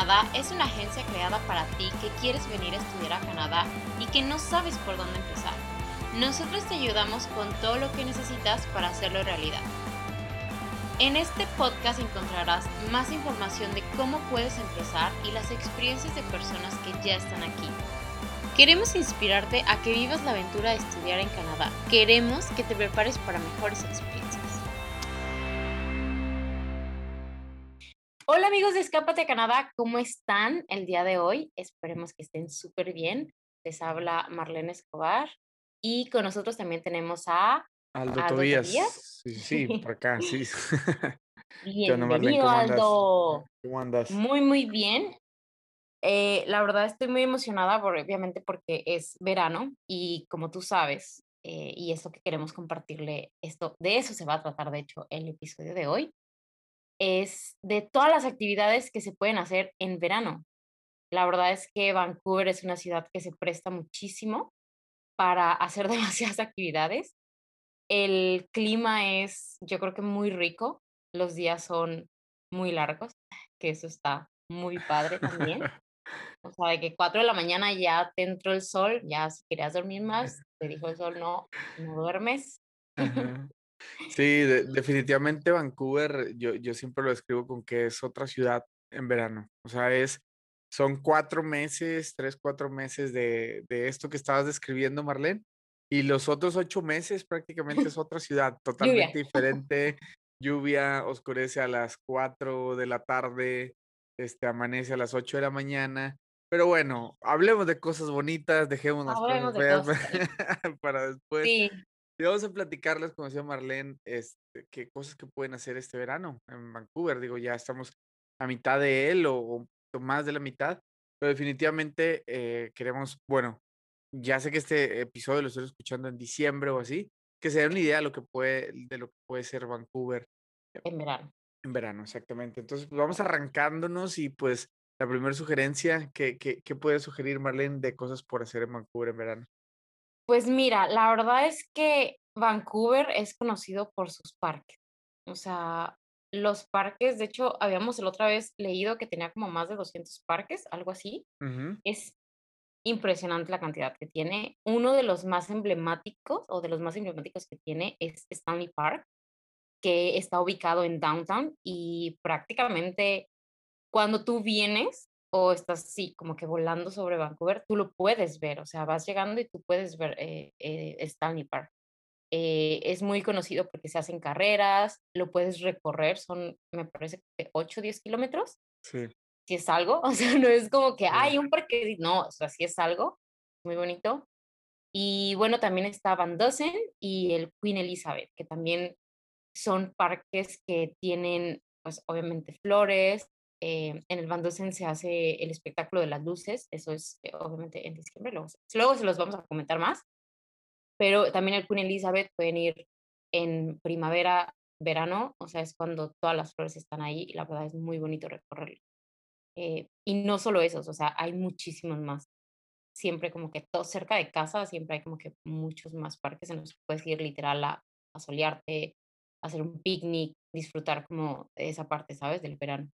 Canadá es una agencia creada para ti que quieres venir a estudiar a Canadá y que no sabes por dónde empezar. Nosotros te ayudamos con todo lo que necesitas para hacerlo realidad. En este podcast encontrarás más información de cómo puedes empezar y las experiencias de personas que ya están aquí. Queremos inspirarte a que vivas la aventura de estudiar en Canadá. Queremos que te prepares para mejores experiencias. Amigos de Escápate a Canadá, ¿cómo están el día de hoy? Esperemos que estén súper bien. Les habla Marlene Escobar y con nosotros también tenemos a Aldo, Aldo Tobías. Tobías. Sí, sí, por acá, sí. Bienvenido ¿Cómo? Aldo. ¿Cómo andas? Muy, muy bien. Eh, la verdad estoy muy emocionada, por, obviamente porque es verano y como tú sabes, eh, y es lo que queremos compartirle, esto, de eso se va a tratar de hecho el episodio de hoy, es de todas las actividades que se pueden hacer en verano. La verdad es que Vancouver es una ciudad que se presta muchísimo para hacer demasiadas actividades. El clima es, yo creo que muy rico. Los días son muy largos, que eso está muy padre también. O sea, de que 4 de la mañana ya te entró el sol, ya si querías dormir más, te dijo el sol, no, no duermes. Ajá. Sí, de- definitivamente Vancouver, yo, yo siempre lo describo con que es otra ciudad en verano. O sea, es, son cuatro meses, tres, cuatro meses de, de esto que estabas describiendo, Marlene, y los otros ocho meses prácticamente es otra ciudad Lluvia. totalmente diferente. Lluvia, oscurece a las cuatro de la tarde, este, amanece a las ocho de la mañana. Pero bueno, hablemos de cosas bonitas, dejemos las Hablemos cosas feas para después. Sí, Y vamos a platicarles, como decía Marlene, este, qué cosas que pueden hacer este verano en Vancouver. Digo, ya estamos a mitad de él o, más de la mitad, pero definitivamente eh, queremos, bueno, ya sé que este episodio lo estoy escuchando en diciembre o así, que se den una idea de lo que puede, de lo que puede ser Vancouver en verano. en verano, exactamente. Entonces, pues vamos arrancándonos y pues la primera sugerencia, ¿qué, qué, qué puede sugerir Marlene de cosas por hacer en Vancouver en verano? Pues mira, la verdad es que Vancouver es conocido por sus parques. O sea, los parques, de hecho, habíamos la otra vez leído que tenía como más de 200 parques, algo así. Es impresionante la cantidad que tiene. Uno de los más emblemáticos o de los más emblemáticos que tiene es Stanley Park, que está ubicado en downtown y prácticamente cuando tú vienes o estás así como que volando sobre Vancouver, tú lo puedes ver, o sea, vas llegando y tú puedes ver eh, eh, Stanley Park. Eh, es muy conocido porque se hacen carreras, lo puedes recorrer, son, me parece que 8 o 10 kilómetros, Sí. si es algo, o sea, no es como que Sí. hay un parque, no, o sea, sí es algo, muy bonito. Y bueno, también está Van Dusen y el Queen Elizabeth, que también son parques que tienen, pues obviamente flores. Eh, en el Dusen se hace el espectáculo de las luces, eso es eh, obviamente en diciembre, luego, luego se los vamos a comentar más. Pero también el Queen Elizabeth pueden ir en primavera, verano, o sea, es cuando todas las flores están ahí y la verdad es muy bonito recorrerlo. Eh, y no solo esos, o sea, hay muchísimos más. Siempre como que todo cerca de casa, siempre hay como que muchos más parques en los que puedes ir literal a, a solearte, hacer un picnic, disfrutar como esa parte, ¿sabes? Del verano.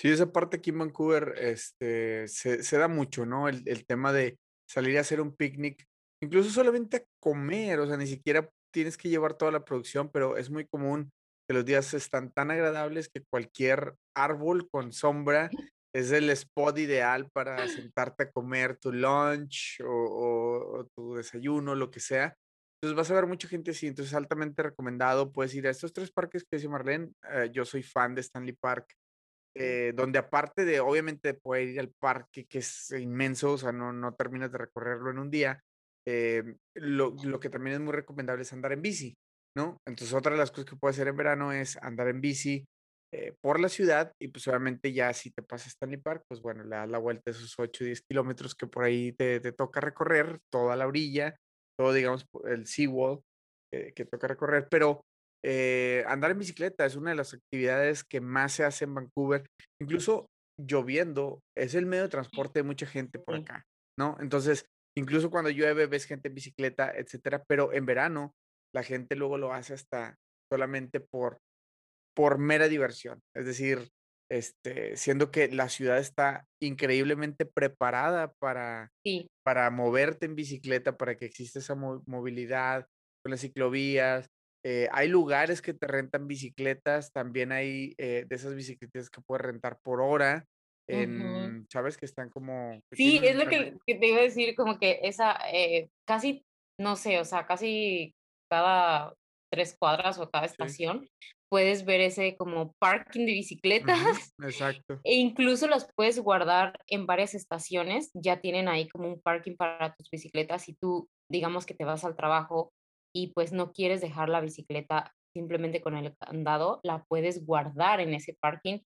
Sí, esa parte aquí en Vancouver, este, se, se da mucho, ¿no? El, el tema de salir a hacer un picnic, incluso solamente a comer, o sea, ni siquiera tienes que llevar toda la producción, pero es muy común que los días están tan agradables que cualquier árbol con sombra es el spot ideal para sentarte a comer tu lunch o, o- o tu desayuno, lo que sea. Entonces vas a ver mucha gente así, entonces altamente recomendado, puedes ir a estos tres parques que dice Marlene, eh, yo soy fan de Stanley Park eh, donde aparte de, obviamente, poder ir al parque, que es inmenso, o sea, no, no terminas de recorrerlo en un día, eh, lo, lo que también es muy recomendable es andar en bici, ¿no? Entonces, otra de las cosas que puedes hacer en verano es andar en bici eh, por la ciudad y pues obviamente ya si te pasas Stanley Park, pues bueno, le la vuelta a esos 8 o 10 kilómetros que por ahí te, te toca recorrer, toda la orilla, todo, digamos, el seawall eh, que toca recorrer, pero eh, andar en bicicleta es una de las actividades que más se hace en Vancouver. Incluso lloviendo, es el medio de transporte de mucha gente por acá, ¿no? Entonces, incluso cuando llueve ves gente en bicicleta, etcétera, pero en verano la gente luego lo hace hasta solamente por, por mera diversión. Es decir, este, siendo que la ciudad está increíblemente preparada para Sí. para moverte en bicicleta, para que exista esa mo movilidad con las ciclovías. Eh, hay lugares que te rentan bicicletas, también hay, eh, de esas bicicletas que puedes rentar por hora en, ¿sabes? Que están como Sí, es lo que que te iba a decir, como que esa, eh, casi, no sé, o sea, casi cada 3 cuadras o cada Sí. estación puedes ver ese como parking de bicicletas, Ujú, exacto. e incluso las puedes guardar en varias estaciones, ya tienen ahí como un parking para tus bicicletas, y tú, digamos que te vas al trabajo y, pues, no quieres dejar la bicicleta simplemente con el candado, la puedes guardar en ese parking,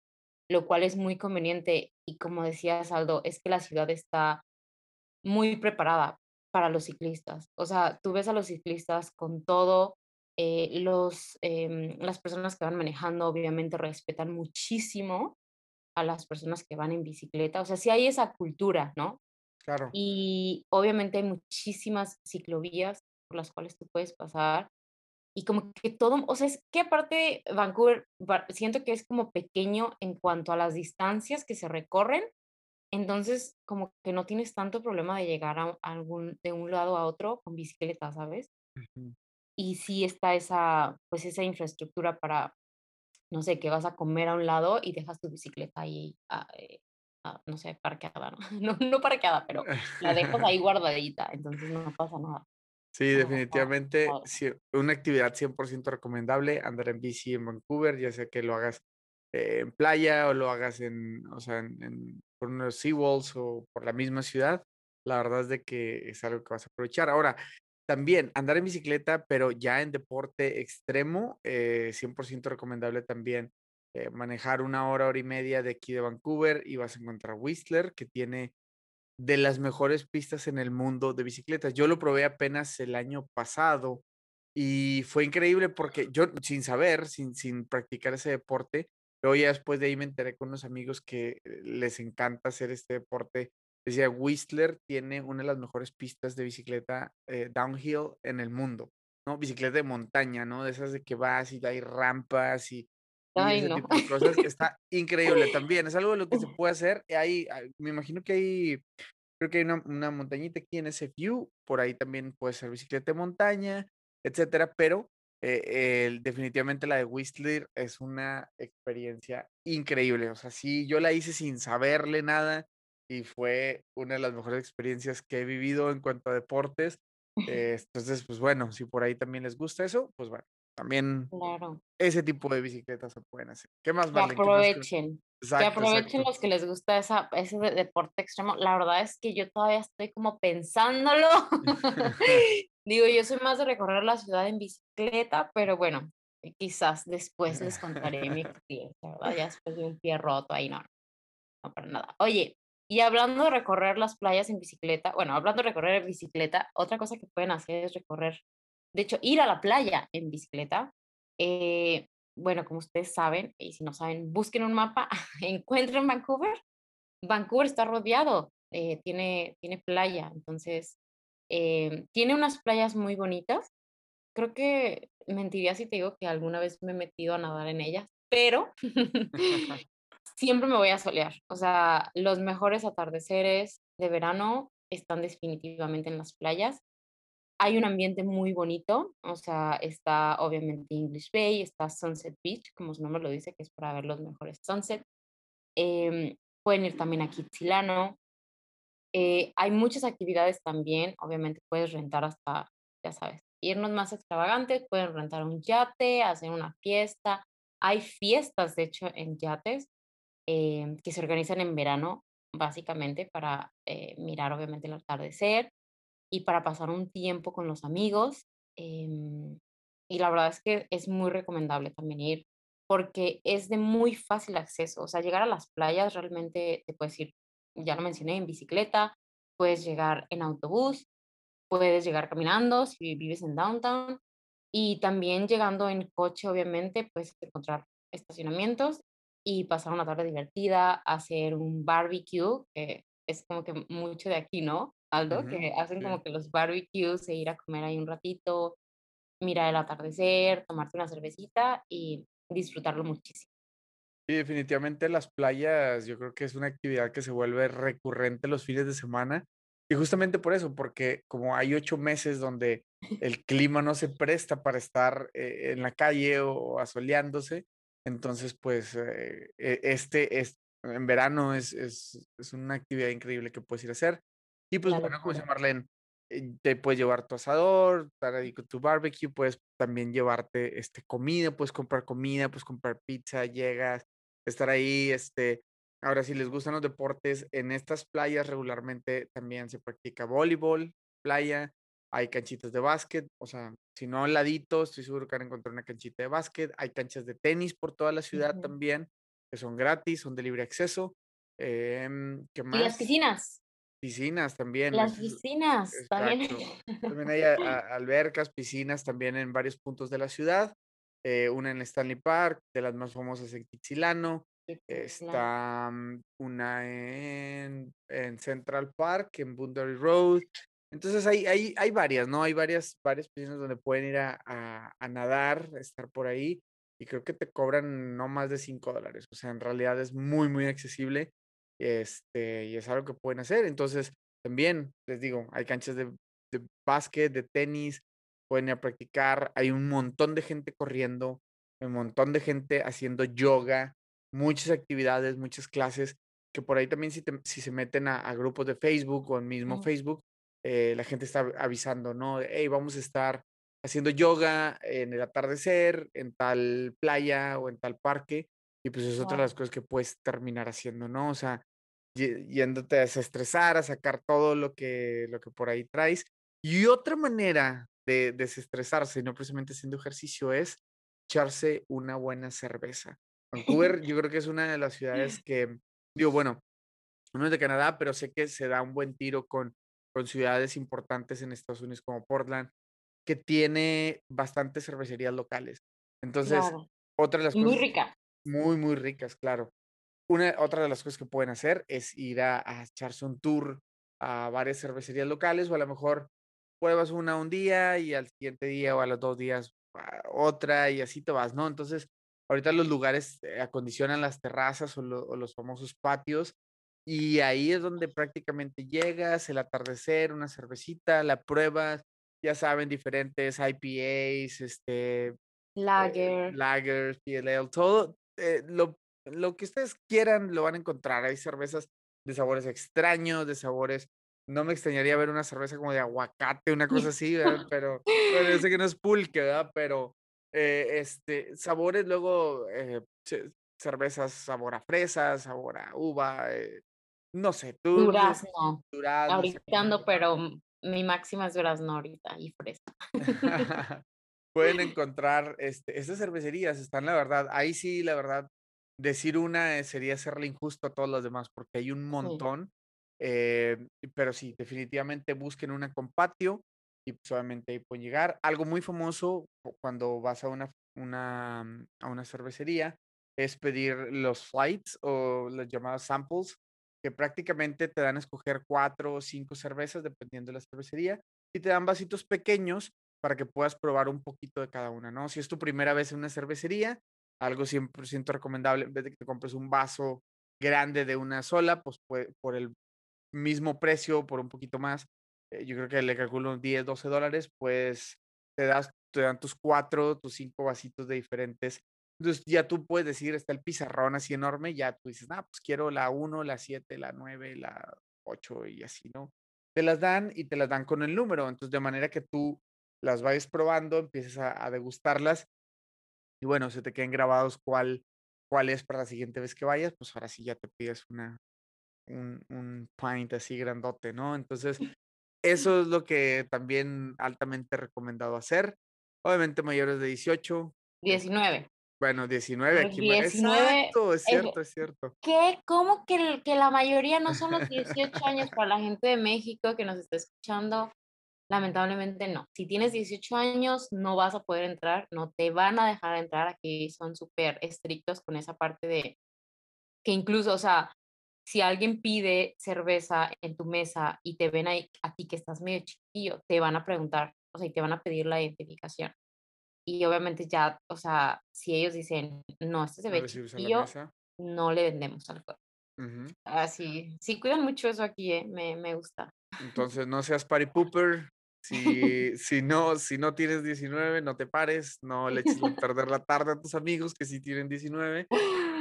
lo cual es muy conveniente. Y como decías, Aldo, es que la ciudad está muy preparada para los ciclistas. O sea, tú ves a los ciclistas con todo, eh, los, em, las personas que van manejando, obviamente, respetan muchísimo a las personas que van en bicicleta, o sea, sí hay esa cultura, ¿no? Claro. Y obviamente hay muchísimas ciclovías por las cuales tú puedes pasar, y como que todo, o sea, es que aparte Vancouver va siento que es como pequeño en cuanto a las distancias que se recorren, entonces, como que no tienes tanto problema de llegar a algún de un lado a otro con bicicleta, ¿sabes? Ujú. Y sí está esa, pues, esa infraestructura para, no sé, que vas a comer a un lado y dejas tu bicicleta ahí, ah, eh, ah, no sé, parqueada, ¿no? No no parqueada, pero la dejas ahí guardadita, entonces no pasa nada. Sí, está definitivamente, sí, una actividad 100% recomendable, andar en bici en Vancouver, ya sea que lo hagas en playa o lo hagas en, o sea, en en por unos SeaWorlds o por la misma ciudad, la verdad es de que es algo que vas a aprovechar. Ahora, también andar en bicicleta, pero ya en deporte extremo, eh, 100% recomendable también, eh, manejar 1 hora, hora y media de aquí de Vancouver y vas a encontrar Whistler, que tiene de las mejores pistas en el mundo de bicicletas. Yo lo probé apenas el año pasado y fue increíble porque yo sin saber, sin sin practicar ese deporte, luego ya después de ahí me enteré con unos amigos que les encanta hacer este deporte. Decía: "Whistler tiene una de las mejores pistas de bicicleta, eh, downhill en el mundo", ¿no? Bicicleta de montaña, ¿no? De esas de que vas y hay rampas y Ay, ese no. tipo de cosas. Está increíble también, es algo de lo que se puede hacer, hay hay me imagino que hay, creo que hay una una montañita aquí en SFU, por ahí también puede ser bicicleta de montaña, etcétera, pero, eh, definitivamente la de Whistler es una experiencia increíble. O sea, sí, yo la hice sin saberle nada y fue una de las mejores experiencias que he vivido en cuanto a deportes. Eh, entonces, pues bueno, si por ahí también les gusta eso, pues bueno, también Claro. ese tipo de bicicletas se pueden hacer. ¿Qué más, Que crees? aprovechen, que Exacto, aprovechen exacto. los que les gusta esa ese de deporte extremo. La verdad es que yo todavía estoy como pensándolo. Digo, yo soy más de recorrer la ciudad en bicicleta, pero bueno, quizás después les contaré mi experiencia, ¿verdad? Ya después de un pie roto ahí, no, no, para nada. Oye, y hablando de recorrer las playas en bicicleta, bueno, hablando de recorrer en bicicleta, otra cosa que pueden hacer es recorrer, de hecho, ir a la playa en bicicleta. Eh, bueno, como ustedes saben, y si no saben, busquen un mapa, encuentren Vancouver. Vancouver está rodeado, eh, tiene tiene playa, entonces, eh, tiene unas playas muy bonitas. Creo que mentiría si te digo que alguna vez me he metido a nadar en ellas, pero siempre me voy a solear. O sea, los mejores atardeceres de verano están definitivamente en las playas. Hay un ambiente muy bonito, o sea, está obviamente English Bay, está Sunset Beach, como su nombre lo dice, que es para ver los mejores sunset. Em, pueden ir también a Kitsilano. Eh, hay muchas actividades también, obviamente puedes rentar hasta, ya sabes, irnos más extravagantes, pueden rentar un yate, hacer una fiesta. Hay fiestas, de hecho, en yates, em, que se organizan en verano, básicamente para, eh, mirar, obviamente, el atardecer y para pasar un tiempo con los amigos. Em, y la verdad es que es muy recomendable también ir, porque es de muy fácil acceso. O sea, llegar a las playas realmente te puedes ir, ya lo mencioné, en bicicleta, puedes llegar en autobús, puedes llegar caminando si vives en downtown, y también llegando en coche, obviamente, puedes encontrar estacionamientos y pasar una tarde divertida, hacer un barbecue, que es como que mucho de aquí, ¿no, Aldo? Ujú, Que hacen sí. como que los barbecues e ir a comer ahí un ratito, mirar el atardecer, tomarte una cervecita y disfrutarlo muchísimo. Sí, definitivamente las playas, yo creo que es una actividad que se vuelve recurrente los fines de semana. Y justamente por eso, porque como hay 8 meses donde el clima no se presta para estar, eh, en la calle o asoleándose, entonces, pues, eh, e este es en verano es es es una actividad increíble que puedes ir a hacer. Y, pues, bueno, como dice. Marlene, eh, te puedes llevar tu asador, estar ahí con tu barbecue, puedes también llevarte, este, comida, puedes comprar comida, puedes comprar pizza, llegas, estar ahí, este, ahora, si les gustan los deportes, en estas playas regularmente también se practica voleibol, playa, hay canchitas de básquet, o sea, si no al ladito, estoy seguro que van a encontrar una canchita de básquet, hay canchas de tenis por toda la ciudad también, que son gratis, son de libre acceso, em, ¿qué ¿Y las más? piscinas? Piscinas también, Las piscinas, también. exacto. También hay a a albercas, piscinas también en varios puntos de la ciudad, eh, una en Stanley Park, de las más famosas en Quixilano, está, mm, una en en Central Park, en Boundary Road. Entonces, hay hay hay varias, ¿no? Hay varias varias piscinas donde pueden ir a a a nadar, estar por ahí, y creo que te cobran no más de $5 o sea, en realidad es muy, muy accesible, este, y es algo que pueden hacer. Entonces, también, les digo, hay canchas de de básquet, de tenis, pueden ir a practicar, hay un montón de gente corriendo, un montón de gente haciendo yoga, muchas actividades, muchas clases, que por ahí también si te si se meten a a grupos de Facebook o en mismo. Facebook, eh, la gente está avisando, ¿no? Hey, vamos a estar haciendo yoga en el atardecer, en tal playa o en tal parque, y pues es otra de las cosas que puedes terminar haciendo, ¿no? O sea, yéndote a desestresar, a sacar todo lo que lo que por ahí traes. Y otra manera de desestresarse, no precisamente haciendo ejercicio, es echarse una buena cerveza. Vancouver, yo creo que es una de las ciudades que, digo, bueno, uno es de Canadá, pero sé que se da un buen tiro con con ciudades importantes en Estados Unidos como Portland, que tiene bastantes cervecerías locales. Entonces, Claro. otra de las Y muy cosas rica. Muy, muy ricas, claro. Una otra de las cosas que pueden hacer es ir a a echarse un tour a varias cervecerías locales, o a lo mejor pruebas una un día y al siguiente día o a los 2 días, ah, otra y así te vas, ¿no? Entonces, ahorita los lugares, eh, acondicionan las terrazas o lo o los famosos patios, y ahí es donde prácticamente llegas, el atardecer, una cervecita, la pruebas, ya saben, diferentes IPAs, este, eh, Lager. lagers, ale, todo, eh, lo lo que ustedes quieran lo van a encontrar. Hay cervezas de sabores extraños, de sabores no me extrañaría ver una cerveza como de aguacate, una cosa así, ¿verdad? Pero, bueno, yo sé que no es pulque, ¿verdad? Pero, eh, este, sabores luego, eh, ce cervezas sabor a fresa, sabor a uva, eh, no sé, tú Durazno. durazno, Ahorita ando, pero mi máxima es durazno ahorita y fresa. Pueden encontrar, este, esas cervecerías están, la verdad, ahí sí, la verdad, decir una, eh, sería serle injusto a todos los demás, porque hay un Sí. montón, eh, pero sí, definitivamente busquen una con patio y, pues, obviamente ahí pueden llegar. Algo muy famoso cu cuando vas a una una a una cervecería es pedir los flights o los llamados samples, que prácticamente te dan a escoger 4 o 5 cervezas, dependiendo de la cervecería, y te dan vasitos pequeños para que puedas probar un poquito de cada una, ¿no? Si es tu primera vez en una cervecería, algo 100% recomendable, en vez de que te compres un vaso grande de una sola, pues, pue por el mismo precio, por un poquito más, eh, yo creo que le calculo unos $10, $12 pues, te das te dan tus 4, tus 5 vasitos de diferentes entonces, ya tú puedes decir, está el pizarrón así enorme, ya tú dices: "No, pues quiero la 1, la 7, la 9, la 8", y así, ¿no? Te las dan y te las dan con el número, entonces, de manera que tú las vayas probando, empieces a a degustarlas y bueno, se te queden grabados cuál cuál es para la siguiente vez que vayas, pues, ahora sí ya te pides una un un pint así grandote, ¿no? Entonces, eso es lo que también altamente recomendado hacer. Obviamente, mayores de 18, eh, 19. bueno, 19 Los aquí me 19, exacto, es cierto, es cierto. ¿qué? ¿Cómo que que la mayoría no son los 18 años? Para la gente de México que nos está escuchando, lamentablemente no. Si tienes 18 años, no vas a poder entrar, no te van a dejar entrar, aquí son superestrictos con esa parte de que incluso, o sea, si alguien pide cerveza en tu mesa y te ven ahí a ti que estás medio chiquillo, te van a preguntar, o sea, y te van a pedir la identificación. y obviamente ya, o sea, si ellos dicen: "No, este se No ve le sirves a la chiquitillo", mesa. no le vendemos alcohol. Ujú. Ah, sí, sí cuidan mucho eso aquí, ¿eh? Me me gusta. Entonces, no seas party pooper. Si si no si no tienes 19, no te pares, no le eches a perder la tarde a tus amigos que sí tienen 19.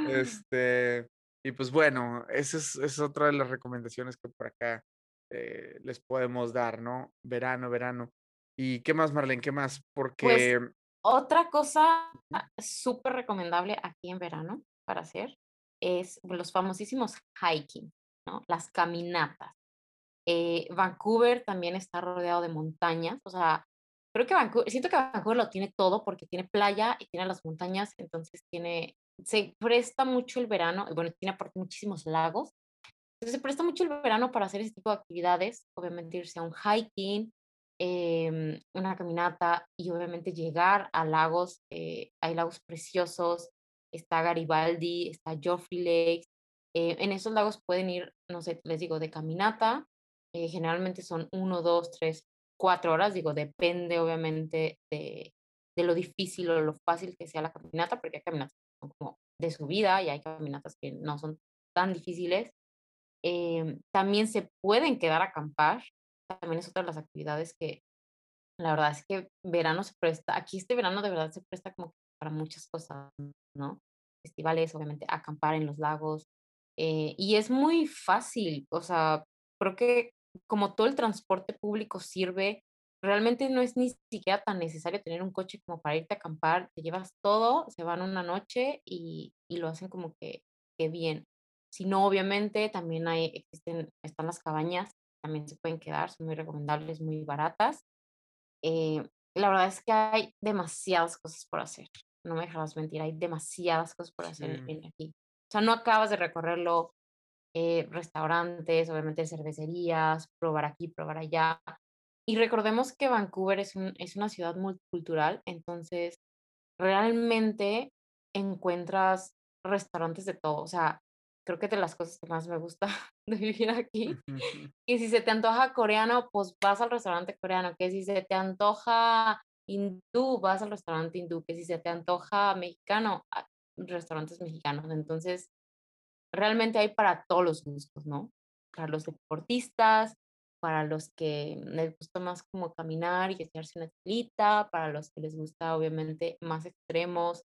Este, y pues bueno, esa es es otra de las recomendaciones que por acá, eh, les podemos dar, ¿no? Verano, verano. ¿Y qué más, Marlene? ¿Qué más? Pues, Porque otra cosa Ujú. superrecomendable aquí en verano para hacer es los famosísimos hiking, ¿no? Las caminatas. Eh, Vancouver también está rodeado de montañas, o sea, creo que Vancouver siento que Vancouver lo tiene todo porque tiene playa y tiene las montañas, entonces tiene se presta mucho el verano, bueno, tiene aparte muchísimos lagos. Entonces, se presta mucho el verano para hacer ese tipo de actividades, obviamente irse a un hiking, em, una caminata y obviamente llegar a lagos, eh, hay lagos preciosos, está Garibaldi, está Joffrey Lake, eh, en esos lagos pueden ir, no sé, les digo, de caminata, eh, generalmente son 1, 2, 3, 4 horas, digo, depende obviamente de de lo difícil o lo fácil que sea la caminata, porque hay caminatas como de subida y hay caminatas que no son tan difíciles. Em, también se pueden quedar a acampar, también es otra de las actividades que la verdad es que verano se presta aquí este verano de verdad se presta como para muchas cosas, ¿no? Festivales, obviamente, acampar en los lagos, eh, y es muy fácil, o sea, creo que como todo el transporte público sirve, realmente no es ni siquiera tan necesario tener un coche como para irte a acampar, te llevas todo, se van una noche y y lo hacen como que que bien. Si no, obviamente, también hay existen están las cabañas, también se pueden quedar, son muy recomendables, muy baratas. Eh, la verdad es que hay demasiadas cosas por hacer, no me dejarás mentir, hay demasiadas cosas por hacer Sí. en aquí. O sea, no acabas de recorrerlo, eh, restaurantes, obviamente cervecerías, probar aquí, probar allá. Y recordemos que Vancouver es un es una ciudad multicultural, entonces, realmente encuentras restaurantes de todo, o sea, creo que de las cosas que más me gusta de vivir aquí, y si se te antoja coreano, pues vas al restaurante coreano, que si se te antoja hindú, vas al restaurante hindú, que si se te antoja mexicano, ah, restaurantes mexicanos. Entonces, realmente hay para todos los gustos, ¿no? Para los deportistas, para los que les gusta más como caminar y echarse una chelita, para los que les gusta, obviamente, más extremos,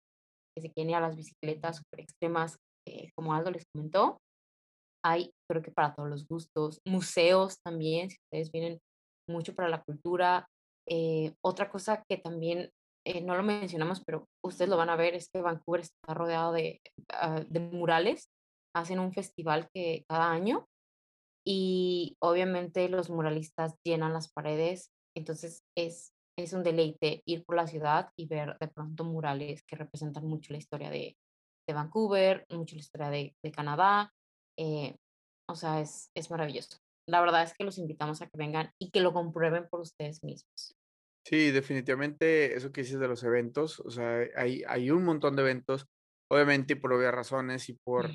que se quieren ir a las bicicletas superextremas, eh, como Aldo les comentó. Hay, creo que para todos los gustos, museos también, si ustedes vienen mucho para la cultura. Eh, otra cosa que también, eh, no lo mencionamos, pero ustedes lo van a ver, es que Vancouver está rodeado de, ah, de murales, hacen un festival que cada año, y obviamente los muralistas llenan las paredes, entonces es es un deleite ir por la ciudad y ver de pronto murales que representan mucho la historia de de Vancouver, mucho la historia de de Canadá, eh, o sea, es es maravilloso. La verdad es que los invitamos a que vengan y que lo comprueben por ustedes mismos. Sí, definitivamente eso que dices de los eventos, o sea, hay hay un montón de eventos, obviamente, y por obvias razones y por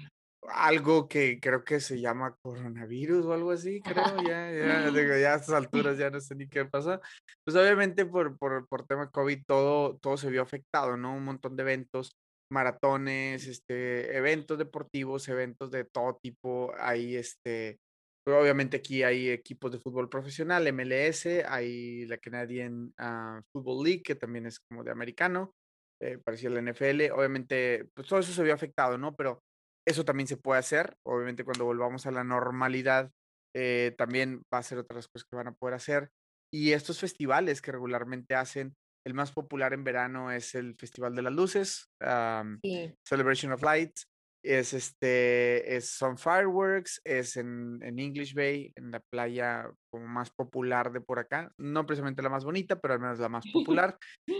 algo que creo que se llama coronavirus o algo así, creo, ya ya digo, ya a estas alturas ya no sé ni qué pasa. Pues, obviamente, por por por tema COVID todo todo se vio afectado, ¿no? Un montón de eventos, maratones, este, eventos deportivos, eventos de todo tipo. Hay, este, obviamente, aquí hay equipos de fútbol profesional, MLS, hay la Canadian, ah, Football League, que también es como de americano, eh, parecido a la NFL. Obviamente, pues, todo eso se vio afectado, ¿no? Pero eso también se puede hacer. Obviamente, cuando volvamos a la normalidad, eh, también va a ser otras cosas que van a poder hacer. Y estos festivales que regularmente hacen, el más popular en verano es el Festival de las Luces, am, Sí. Celebration of Lights, es, este, es son fireworks, es en en English Bay, en la playa como más popular de por acá, no precisamente la más bonita, pero al menos la más popular.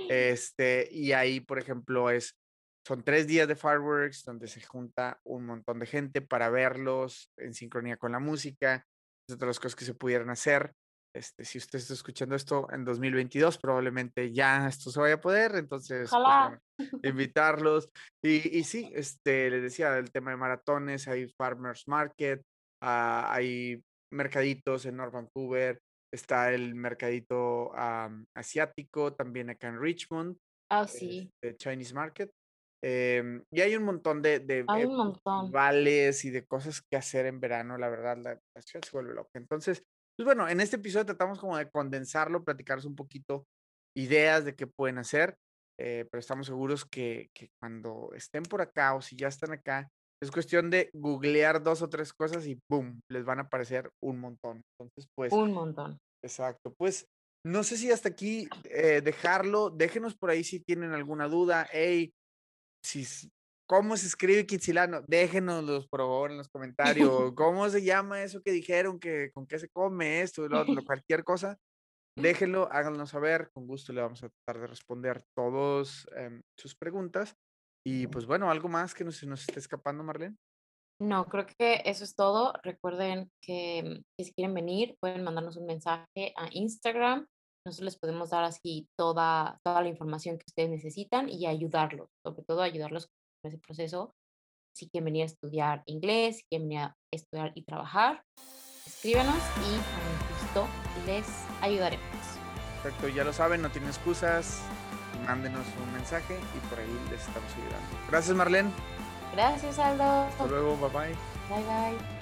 Este, y ahí, por ejemplo, es son 3 días de fireworks, donde se junta un montón de gente para verlos en sincronía con la música, es otra de las cosas que se pudieran hacer. Este, si usted está escuchando esto en 2022, probablemente ya esto se vaya a poder, entonces, pues, bueno, invitarlos. Y y sí, este, les decía el tema de maratones, hay farmers market, ah, hay mercaditos en North Vancouver, está el mercadito, asiático también acá en Richmond. Ah, sí. de Chinese Market. Em, y hay un montón de, de, Hay eh, un montón. festivales y de cosas que hacer en verano, la verdad, la, la ciudad se vuelve loca. Entonces, pues bueno, en este episodio tratamos como de condensarlo, platicaros un poquito ideas de qué pueden hacer, eh, pero estamos seguros que, que cuando estén por acá o si ya están acá, es cuestión de googlear dos o tres cosas y ¡boom! Les van a aparecer un montón. Entonces, pues, Un montón. exacto. Pues, no sé si hasta aquí eh, dejarlo. Déjenos por ahí si tienen alguna duda. Hey, si, ¿cómo se escribe Kitsilano? Déjenoslos por favor en los comentarios. ¿Cómo se llama eso que dijeron? que ¿Con qué se come esto? Lo, lo- cualquier cosa. Déjenlo, háganos saber. Con gusto le vamos a tratar de responder todas sus preguntas. Y pues bueno, algo más que nos, nos esté escapando, Marlene. No, creo que eso es todo. Recuerden que, mm, que si quieren venir, pueden mandarnos un mensaje a Instagram. Nosotros les podemos dar así toda, toda la información que ustedes necesitan y ayudarlos, sobre todo ayudarlos con ese proceso. Si quieren venir a estudiar inglés, si quieren venir a estudiar y trabajar, escríbanos y con gusto les ayudaremos. Perfecto, ya lo saben, no tienen excusas. Mándenos un mensaje y por ahí les estamos ayudando. Gracias, Marlene. Gracias, Aldo. Hasta luego, bye bye. Bye, bye.